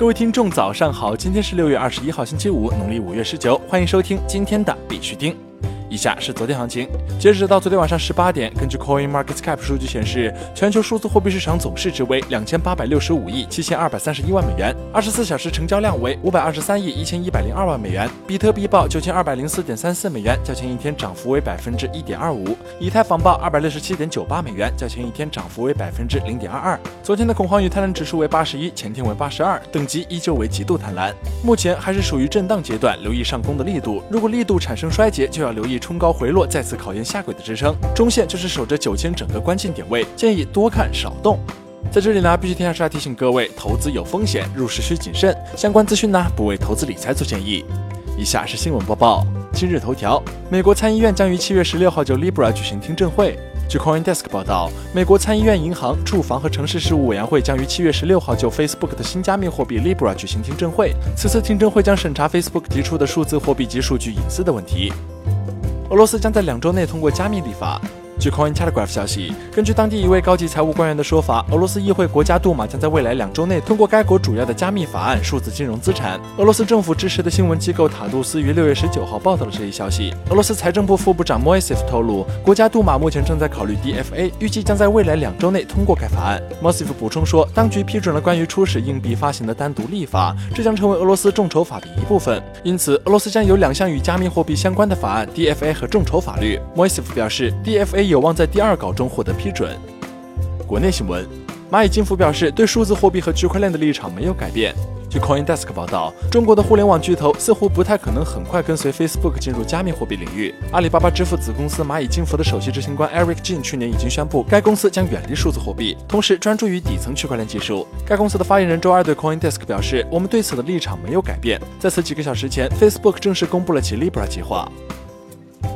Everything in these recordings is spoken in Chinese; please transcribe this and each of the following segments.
各位听众，早上好！今天是六月二十一号，星期五，农历五月十九，欢迎收听今天的必须听。以下是昨天行情，截止到昨天晚上十八点，根据 Coin Market Cap 数据显示，全球数字货币市场总市值为两千八百六十五亿七千二百三十一万美元，二十四小时成交量为五百二十三亿一千一百零二万美元。比特币报九千二百零四点三四美元，较前一天涨幅为百分之一点二五。以太坊报二百六十七点九八美元，较前一天涨幅为百分之零点二二。昨天的恐慌与贪婪指数为八十一，前天为八十二，等级依旧为极度贪婪。目前还是属于震荡阶段，留意上攻的力度。如果力度产生衰竭，就要留意。冲高回落，再次考验下轨的支撑，中线就是守着九千整个关键点位，建议多看少动。在这里呢，必须天下提醒各位，投资有风险，入市需谨慎。相关资讯呢，不为投资理财做建议。以下是新闻播报：今日头条，美国参议院将于七月十六号就 Libra 举行听证会。据 CoinDesk 报道，美国参议院银行、住房和城市事务委员会将于七月十六号就 Facebook 的新加密货币 Libra 举行听证会。此次听证会将审查 Facebook 提出的数字货币及数据隐私的问题。俄罗斯将在两周内通过加密立法。据 Coin Telegraph 消息，根据当地一位高级财务官员的说法，俄罗斯议会国家杜马将在未来两周内通过该国主要的加密法案——数字金融资产。俄罗斯政府支持的新闻机构塔杜斯于六月十九号报道了这一消息。俄罗斯财政部副部长 Moisev 透露，国家杜马目前正在考虑 DFA，预计将在未来两周内通过该法案。Moisev 补充说，当局批准了关于初始硬币发行的单独立法，这将成为俄罗斯众筹法的一部分。因此，俄罗斯将有两项与加密货币相关的法案：DFA 和众筹法律。Moisev 表示，DFA 有望在第二稿。中获得批准。国内新闻，蚂蚁金服表示对数字货币和区块链的立场没有改变。据 CoinDesk 报道，中国的互联网巨头似乎不太可能很快跟随 Facebook 进入加密货币领域。阿里巴巴支付子公司蚂蚁金服的首席执行官 Eric Jin 去年已经宣布，该公司将远离数字货币，同时专注于底层区块链技术。该公司的发言人周二对 CoinDesk 表示：“我们对此的立场没有改变。”在此几个小时前，Facebook 正式公布了其 Libra 计划。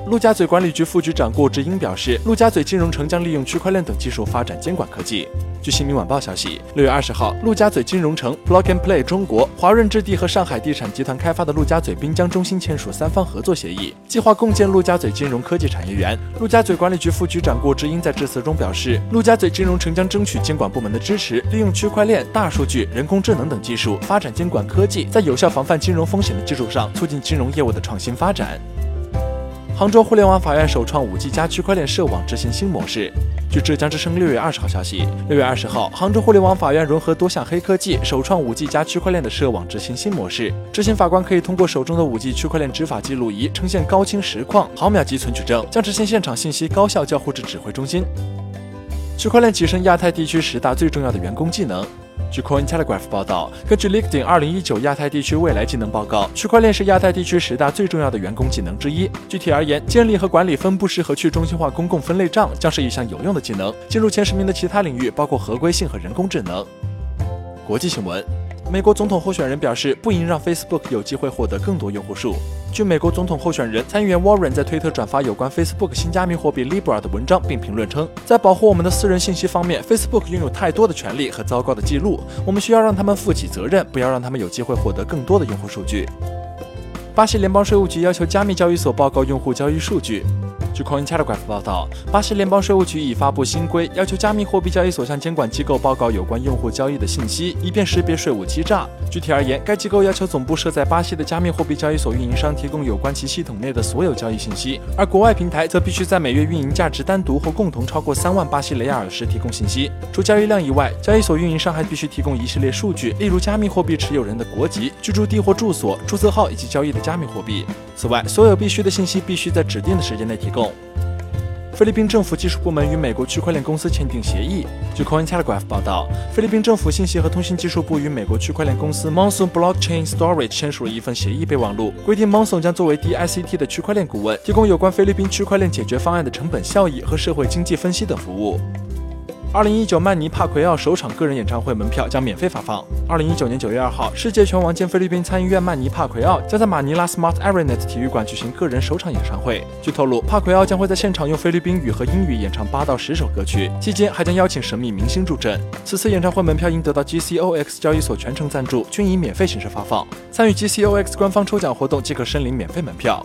陆家嘴管理局副局长顾志英表示，陆家嘴金融城将利用区块链等技术发展监管科技。据新民晚报消息，六月二十号，陆家嘴金融城、Block and Play 中国、华润置地和上海地产集团开发的陆家嘴滨江中心签署三方合作协议，计划共建陆家嘴金融科技产业园。陆家嘴管理局副局长顾志英在致辞中表示，陆家嘴金融城将争取监管部门的支持，利用区块链、大数据、人工智能等技术发展监管科技，在有效防范金融风险的基础上，促进金融业务的创新发展。杭州互联网法院首创五 G 加区块链涉网执行新模式。据浙江之声六月二十号消息，六月二十号，杭州互联网法院融合多项黑科技，首创五 G 加区块链的涉网执行新模式。执行法官可以通过手中的五 G 区块链执法记录仪呈现高清实况、毫秒级存取证，将执行现场信息高效交互至指挥中心。区块链跻身亚太地区十大最重要的员工技能。据 Coin Telegraph 报道，根据 LinkedIn 二零一九亚太地区未来技能报告，区块链是亚太地区十大最重要的员工技能之一。具体而言，建立和管理分布式和去中心化公共分类账将是一项有用的技能。进入前十名的其他领域包括合规性和人工智能。国际新闻。美国总统候选人表示，不应让 Facebook 有机会获得更多用户数。据美国总统候选人参议员 Warren 在推特转发有关 Facebook 新加密货币 Libra 的文章，并评论称，在保护我们的私人信息方面，Facebook 拥有太多的权利和糟糕的记录，我们需要让他们负起责任，不要让他们有机会获得更多的用户数据。巴西联邦税务局要求加密交易所报告用户交易数据。据 Coin Telegraph 报道，巴西联邦税务局已发布新规，要求加密货币交易所向监管机构报告有关用户交易的信息，以便识别税务欺诈。具体而言，该机构要求总部设在巴西的加密货币交易所运营商提供有关其系统内的所有交易信息，而国外平台则必须在每月运营价值单独或共同超过三万巴西雷亚尔时提供信息。除交易量以外，交易所运营商还必须提供一系列数据，例如加密货币持有人的国籍、居住地或住所、注册号以及交易的加密货币。此外，所有必须的信息必须在指定的时间内提供。菲律宾政府技术部门与美国区块链公司签订协议。据 Coin Telegraph 报道，菲律宾政府信息和通信技术部与美国区块链公司 Monsoon Blockchain Storage 签署了一份协议备忘录，规定 Monsoon 将作为 DICT 的区块链顾问，提供有关菲律宾区块链解决方案的成本效益和社会经济分析等服务。二零一九曼尼帕奎奥首场个人演唱会门票将免费发放。二零一九年九月二号，世界拳王兼菲律宾参议院曼尼帕奎奥将在马尼拉 Smart Arena 体育馆举行个人首场演唱会。据透露，帕奎奥将会在现场用菲律宾语和英语演唱八到十首歌曲，期间还将邀请神秘明星助阵。此次演唱会门票应得到 GCOX 交易所全程赞助，均以免费形式发放。参与 GCOX 官方抽奖活动即可申领免费门票。